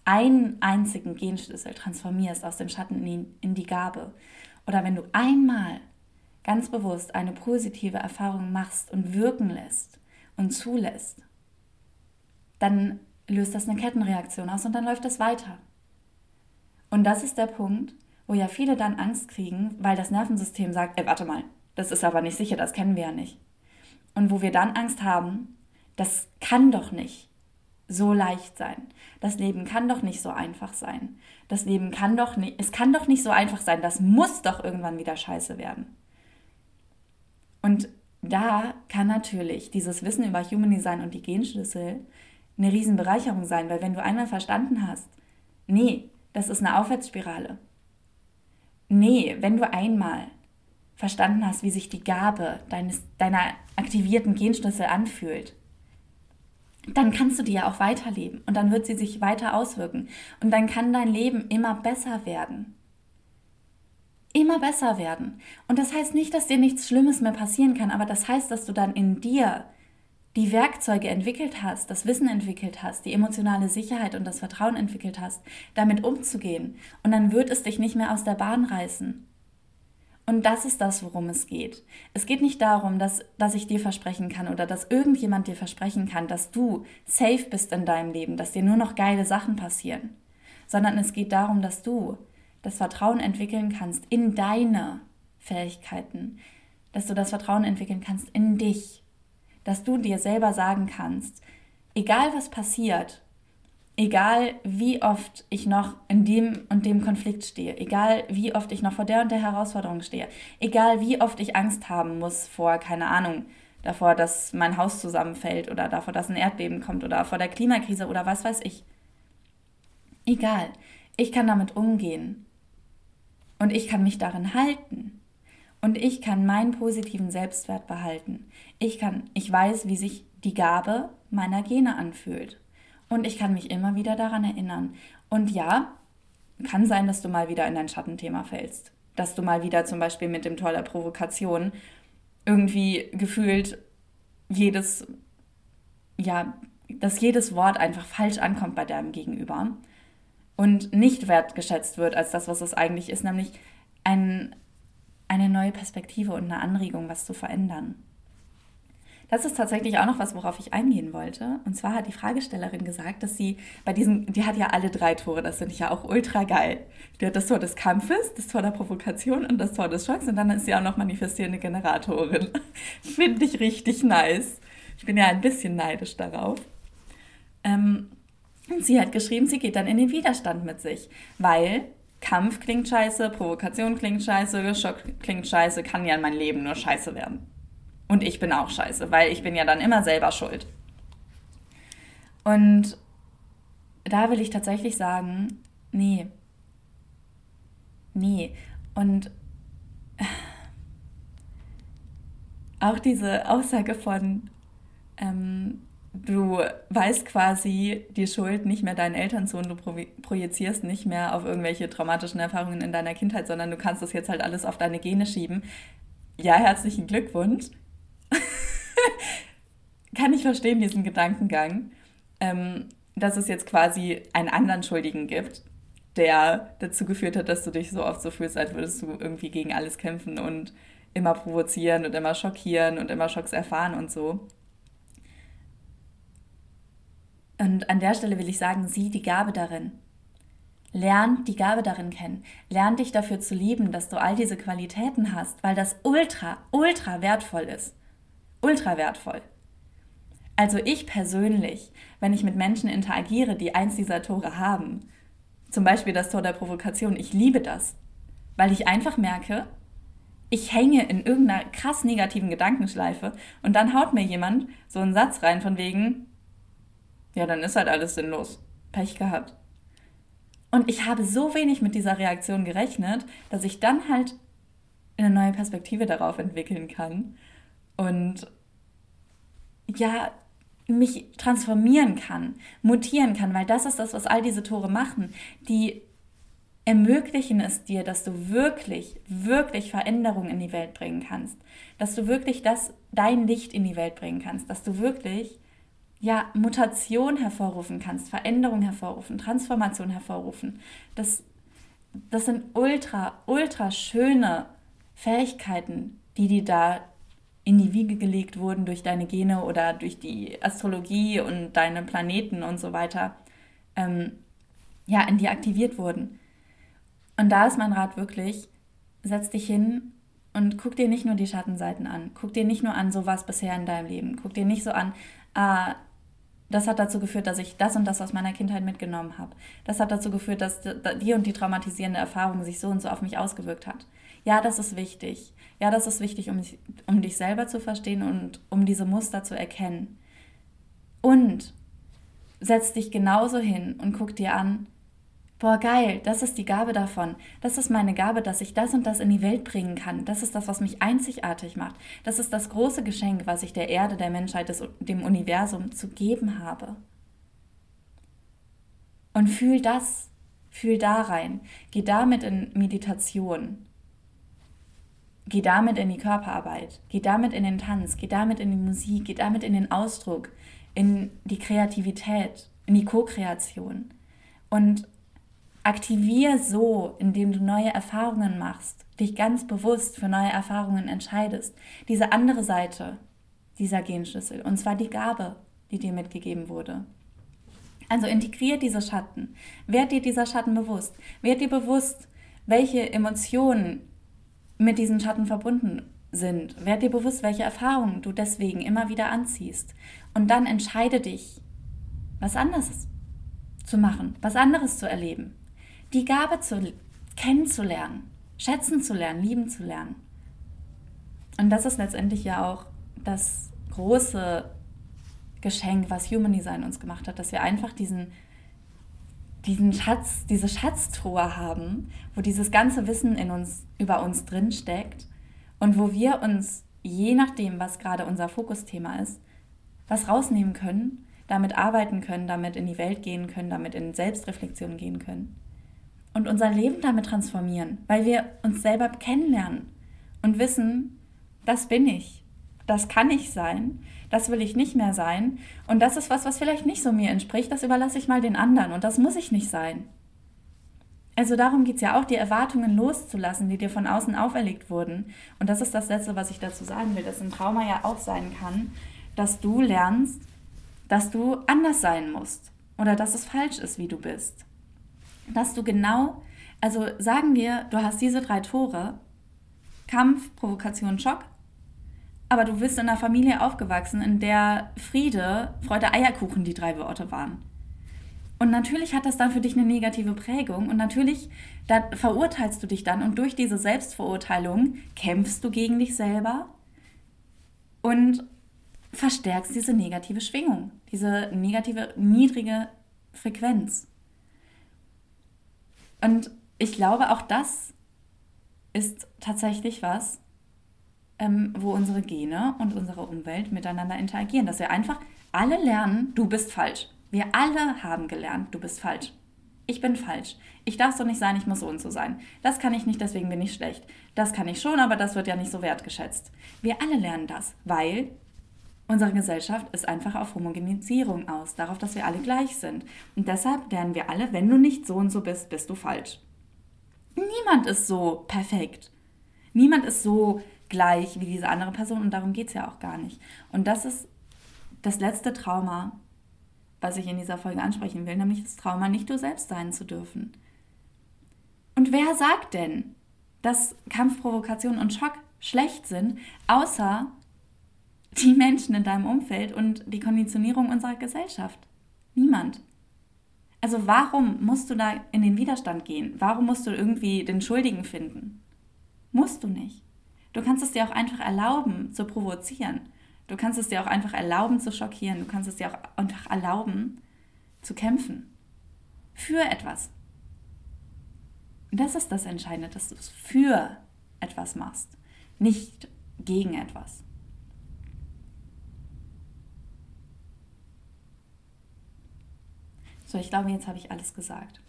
einen einzigen Genschlüssel transformierst aus dem Schatten in, die Gabe, oder wenn du einmal ganz bewusst eine positive Erfahrung machst und wirken lässt und zulässt, dann löst das eine Kettenreaktion aus und dann läuft es weiter. Und das ist der Punkt, wo ja viele dann Angst kriegen, weil das Nervensystem sagt, ey, warte mal, das ist aber nicht sicher, das kennen wir ja nicht. Und wo wir dann Angst haben, das kann doch nicht so leicht sein. Das Leben kann doch nicht so einfach sein. Das Leben kann doch nicht, es kann doch nicht so einfach sein. Das muss doch irgendwann wieder scheiße werden. Und da kann natürlich dieses Wissen über Human Design und die Genschlüssel eine Riesenbereicherung sein, weil wenn du einmal verstanden hast, nee, das ist eine Aufwärtsspirale. Nee, wenn du einmal verstanden hast, wie sich die Gabe deines, deiner aktivierten Genschlüssel anfühlt, dann kannst du die ja auch weiterleben und dann wird sie sich weiter auswirken und dann kann dein Leben immer besser werden. Immer besser werden. Und das heißt nicht, dass dir nichts Schlimmes mehr passieren kann, aber das heißt, dass du dann in dir die Werkzeuge entwickelt hast, das Wissen entwickelt hast, die emotionale Sicherheit und das Vertrauen entwickelt hast, damit umzugehen. Und dann wird es dich nicht mehr aus der Bahn reißen. Und das ist das, worum es geht. Es geht nicht darum, dass, dass ich dir versprechen kann oder dass irgendjemand dir versprechen kann, dass du safe bist in deinem Leben, dass dir nur noch geile Sachen passieren, sondern es geht darum, dass du das Vertrauen entwickeln kannst in deine Fähigkeiten, dass du das Vertrauen entwickeln kannst in dich, dass du dir selber sagen kannst, egal was passiert, egal wie oft ich noch in dem und dem Konflikt stehe, egal wie oft ich noch vor der und der Herausforderung stehe, egal wie oft ich Angst haben muss vor, keine Ahnung, davor, dass mein Haus zusammenfällt oder davor, dass ein Erdbeben kommt oder vor der Klimakrise oder was weiß ich. Egal, ich kann damit umgehen und ich kann mich darin halten. Und ich kann meinen positiven Selbstwert behalten. Ich kann, ich weiß, wie sich die Gabe meiner Gene anfühlt. Und ich kann mich immer wieder daran erinnern. Und ja, kann sein, dass du mal wieder in dein Schattenthema fällst. Dass du mal wieder zum Beispiel mit dem Tor der Provokation irgendwie gefühlt jedes, ja, dass jedes Wort einfach falsch ankommt bei deinem Gegenüber und nicht wertgeschätzt wird als das, was es eigentlich ist, nämlich ein, eine neue Perspektive und eine Anregung, was zu verändern. Das ist tatsächlich auch noch was, worauf ich eingehen wollte. Und zwar hat die Fragestellerin gesagt, dass sie bei diesen, die hat ja alle drei Tore, das finde ich ja auch ultra geil. Die hat das Tor des Kampfes, das Tor der Provokation und das Tor des Schocks und dann ist sie auch noch manifestierende Generatorin. <laughs> finde ich richtig nice. Ich bin ja ein bisschen neidisch darauf. Ähm, und sie hat geschrieben, sie geht dann in den Widerstand mit sich, weil Kampf klingt scheiße, Provokation klingt scheiße, Schock klingt scheiße, kann ja in mein Leben nur scheiße werden. Und ich bin auch scheiße, weil ich bin ja dann immer selber schuld. Und da will ich tatsächlich sagen, nee. Nee. Und <sighs> auch diese Aussage von, ähm, du weißt quasi die Schuld nicht mehr deinen Eltern zu und du projizierst nicht mehr auf irgendwelche traumatischen Erfahrungen in deiner Kindheit, sondern du kannst das jetzt halt alles auf deine Gene schieben. Ja, herzlichen Glückwunsch. <laughs> kann ich verstehen, diesen Gedankengang, ähm, dass es jetzt quasi einen anderen Schuldigen gibt, der dazu geführt hat, dass du dich so oft so fühlst, als würdest du irgendwie gegen alles kämpfen und immer provozieren und immer schockieren und immer Schocks erfahren und so. Und an der Stelle will ich sagen, sieh die Gabe darin. Lern die Gabe darin kennen. Lern dich dafür zu lieben, dass du all diese Qualitäten hast, weil das ultra, ultra wertvoll ist ultra wertvoll. Also ich persönlich, wenn ich mit Menschen interagiere, die eins dieser Tore haben, zum Beispiel das Tor der Provokation, ich liebe das, weil ich einfach merke, ich hänge in irgendeiner krass negativen Gedankenschleife und dann haut mir jemand so einen Satz rein von wegen, ja, dann ist halt alles sinnlos. Pech gehabt. Und ich habe so wenig mit dieser Reaktion gerechnet, dass ich dann halt eine neue Perspektive darauf entwickeln kann und ja, mich transformieren kann, mutieren kann, weil das ist das, was all diese Tore machen. Die ermöglichen es dir, dass du wirklich, wirklich Veränderungen in die Welt bringen kannst, dass du wirklich das, dein Licht in die Welt bringen kannst, dass du wirklich ja, Mutation hervorrufen kannst, Veränderung hervorrufen, Transformation hervorrufen. Das, das sind ultra, ultra schöne Fähigkeiten, die dir da in die Wiege gelegt wurden durch deine Gene oder durch die Astrologie und deine Planeten und so weiter, ähm, ja, in dir aktiviert wurden. Und da ist mein Rat wirklich, setz dich hin und guck dir nicht nur die Schattenseiten an. Guck dir nicht nur an, so war es bisher in deinem Leben. Guck dir nicht so an, ah, das hat dazu geführt, dass ich das und das aus meiner Kindheit mitgenommen habe. Das hat dazu geführt, dass die und die traumatisierende Erfahrung sich so und so auf mich ausgewirkt hat. Ja, das ist wichtig. Ja, das ist wichtig, um, um dich selber zu verstehen und um diese Muster zu erkennen. Und setz dich genauso hin und guck dir an, boah, geil, das ist die Gabe davon. Das ist meine Gabe, dass ich das und das in die Welt bringen kann. Das ist das, was mich einzigartig macht. Das ist das große Geschenk, was ich der Erde, der Menschheit, des, dem Universum zu geben habe. Und fühl das, fühl da rein. Geh damit in Meditation. Geh damit in die Körperarbeit, geh damit in den Tanz, geh damit in die Musik, geh damit in den Ausdruck, in die Kreativität, in die Co-Kreation. Und aktivier so, indem du neue Erfahrungen machst, dich ganz bewusst für neue Erfahrungen entscheidest, diese andere Seite dieser Genschlüssel, und zwar die Gabe, die dir mitgegeben wurde. Also integrier diese Schatten, werd dir dieser Schatten bewusst, werd dir bewusst, welche Emotionen mit diesen Schatten verbunden sind. Werd dir bewusst, welche Erfahrungen du deswegen immer wieder anziehst. Und dann entscheide dich, was anderes zu machen, was anderes zu erleben. Die Gabe zu kennenzulernen, schätzen zu lernen, lieben zu lernen. Und das ist letztendlich ja auch das große Geschenk, was Human Design uns gemacht hat, dass wir einfach diesen diesen Schatz, diese Schatztruhe haben, wo dieses ganze Wissen in uns, über uns drin steckt und wo wir uns, je nachdem, was gerade unser Fokusthema ist, was rausnehmen können, damit arbeiten können, damit in die Welt gehen können, damit in Selbstreflexion gehen können und unser Leben damit transformieren, weil wir uns selber kennenlernen und wissen, das bin ich, das kann ich sein das will ich nicht mehr sein. Und das ist was, was vielleicht nicht so mir entspricht, das überlasse ich mal den anderen und das muss ich nicht sein. Also darum geht es ja auch, die Erwartungen loszulassen, die dir von außen auferlegt wurden. Und das ist das Letzte, was ich dazu sagen will, dass ein Trauma ja auch sein kann, dass du lernst, dass du anders sein musst oder dass es falsch ist, wie du bist. Dass du genau, also sagen wir, du hast diese drei Tore, Kampf, Provokation, Schock, aber du bist in einer Familie aufgewachsen, in der Friede, Freude, Eierkuchen die drei Worte waren. Und natürlich hat das dann für dich eine negative Prägung und natürlich verurteilst du dich dann und durch diese Selbstverurteilung kämpfst du gegen dich selber und verstärkst diese negative Schwingung, diese negative, niedrige Frequenz. Und ich glaube, auch das ist tatsächlich was, ähm, wo unsere Gene und unsere Umwelt miteinander interagieren. Dass wir einfach alle lernen, du bist falsch. Wir alle haben gelernt, du bist falsch. Ich bin falsch. Ich darf so nicht sein, ich muss so und so sein. Das kann ich nicht, deswegen bin ich schlecht. Das kann ich schon, aber das wird ja nicht so wertgeschätzt. Wir alle lernen das, weil unsere Gesellschaft ist einfach auf Homogenisierung aus, darauf, dass wir alle gleich sind. Und deshalb lernen wir alle, wenn du nicht so und so bist, bist du falsch. Niemand ist so perfekt. Niemand ist so gleich wie diese andere Person und darum geht es ja auch gar nicht. Und das ist das letzte Trauma, was ich in dieser Folge ansprechen will, nämlich das Trauma, nicht du selbst sein zu dürfen. Und wer sagt denn, dass Kampfprovokation und Schock schlecht sind, außer die Menschen in deinem Umfeld und die Konditionierung unserer Gesellschaft? Niemand. Also warum musst du da in den Widerstand gehen? Warum musst du irgendwie den Schuldigen finden? Musst du nicht. Du kannst es dir auch einfach erlauben zu provozieren. Du kannst es dir auch einfach erlauben zu schockieren. Du kannst es dir auch einfach erlauben zu kämpfen. Für etwas. Das ist das Entscheidende, dass du es für etwas machst, nicht gegen etwas. So, ich glaube, jetzt habe ich alles gesagt.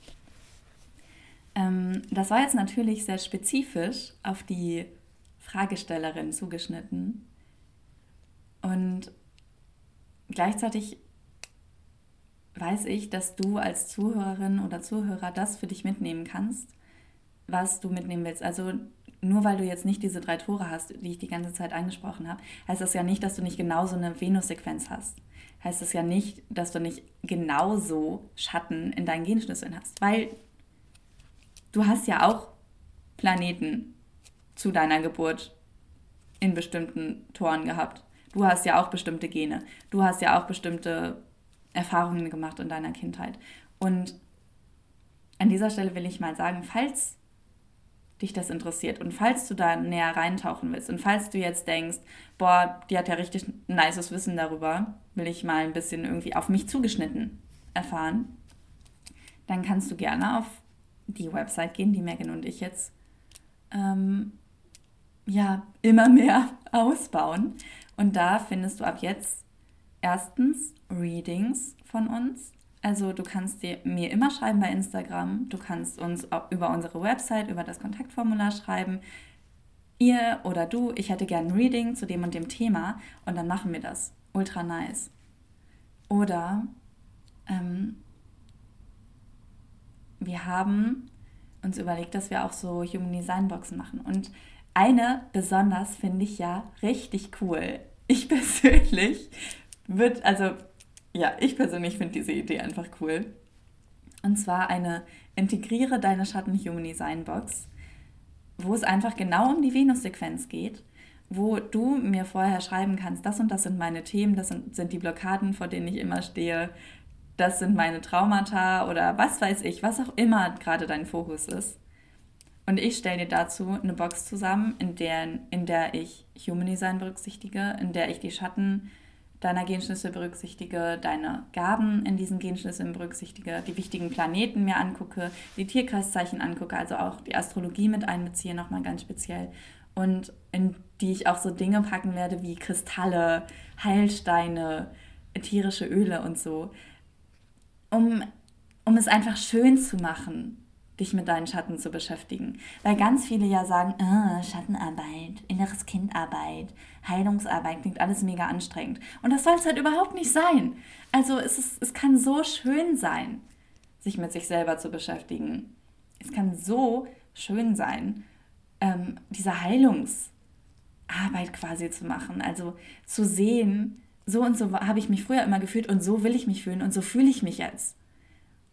Ähm, das war jetzt natürlich sehr spezifisch auf die Fragestellerin zugeschnitten. Und gleichzeitig weiß ich, dass du als Zuhörerin oder Zuhörer das für dich mitnehmen kannst, was du mitnehmen willst. Also nur weil du jetzt nicht diese drei Tore hast, die ich die ganze Zeit angesprochen habe, heißt das ja nicht, dass du nicht genauso eine Venus-Sequenz hast. Heißt das ja nicht, dass du nicht genauso Schatten in deinen Genschlüsseln hast. Weil du hast ja auch Planeten zu deiner Geburt in bestimmten Toren gehabt. Du hast ja auch bestimmte Gene. Du hast ja auch bestimmte Erfahrungen gemacht in deiner Kindheit. Und an dieser Stelle will ich mal sagen, falls dich das interessiert und falls du da näher reintauchen willst und falls du jetzt denkst, boah, die hat ja richtig nices Wissen darüber, will ich mal ein bisschen irgendwie auf mich zugeschnitten erfahren, dann kannst du gerne auf die Website gehen, die Megan und ich jetzt ähm, ja, immer mehr <laughs> ausbauen. Und da findest du ab jetzt erstens Readings von uns. Also du kannst dir, mir immer schreiben bei Instagram, du kannst uns über unsere Website, über das Kontaktformular schreiben. Ihr oder du, ich hätte gerne ein Reading zu dem und dem Thema und dann machen wir das. Ultra nice. Oder ähm, wir haben uns überlegt, dass wir auch so Human Design Boxen machen. Und eine besonders finde ich ja richtig cool. Ich <laughs> persönlich würde, also ja, ich persönlich finde diese Idee einfach cool. Und zwar eine Integriere deine Schatten Human Design Box, wo es einfach genau um die Venus-Sequenz geht, wo du mir vorher schreiben kannst, das und das sind meine Themen, das sind, sind die Blockaden, vor denen ich immer stehe, das sind meine Traumata oder was weiß ich, was auch immer gerade dein Fokus ist. Und ich stelle dir dazu eine Box zusammen, in der, in der ich Human Design berücksichtige, in der ich die Schatten deiner Genschlüssel berücksichtige, deine Gaben in diesen Genschlüsseln berücksichtige, die wichtigen Planeten mir angucke, die Tierkreiszeichen angucke, also auch die Astrologie mit einbeziehe, nochmal ganz speziell. Und in die ich auch so Dinge packen werde wie Kristalle, Heilsteine, tierische Öle und so. Um, um es einfach schön zu machen, dich mit deinen Schatten zu beschäftigen. Weil ganz viele ja sagen, äh, Schattenarbeit, inneres Kindarbeit, Heilungsarbeit, klingt alles mega anstrengend. Und das soll es halt überhaupt nicht sein. Also es, ist, es kann so schön sein, sich mit sich selber zu beschäftigen. Es kann so schön sein, ähm, diese Heilungsarbeit quasi zu machen. Also zu sehen, so und so habe ich mich früher immer gefühlt und so will ich mich fühlen und so fühle ich mich jetzt.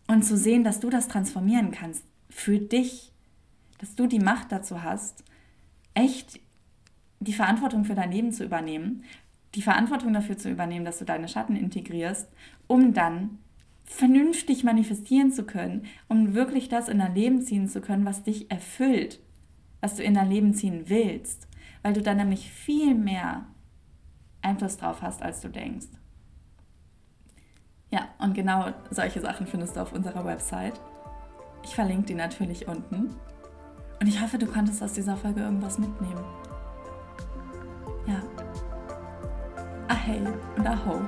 Und zu sehen, dass du das transformieren kannst für dich, dass du die Macht dazu hast, echt die Verantwortung für dein Leben zu übernehmen, die Verantwortung dafür zu übernehmen, dass du deine Schatten integrierst, um dann vernünftig manifestieren zu können, um wirklich das in dein Leben ziehen zu können, was dich erfüllt, was du in dein Leben ziehen willst, weil du dann nämlich viel mehr Einfluss drauf hast, als du denkst. Ja, und genau solche Sachen findest du auf unserer Website. Ich verlinke die natürlich unten. Und ich hoffe, du konntest aus dieser Folge irgendwas mitnehmen. Ja. Ahey und Aho.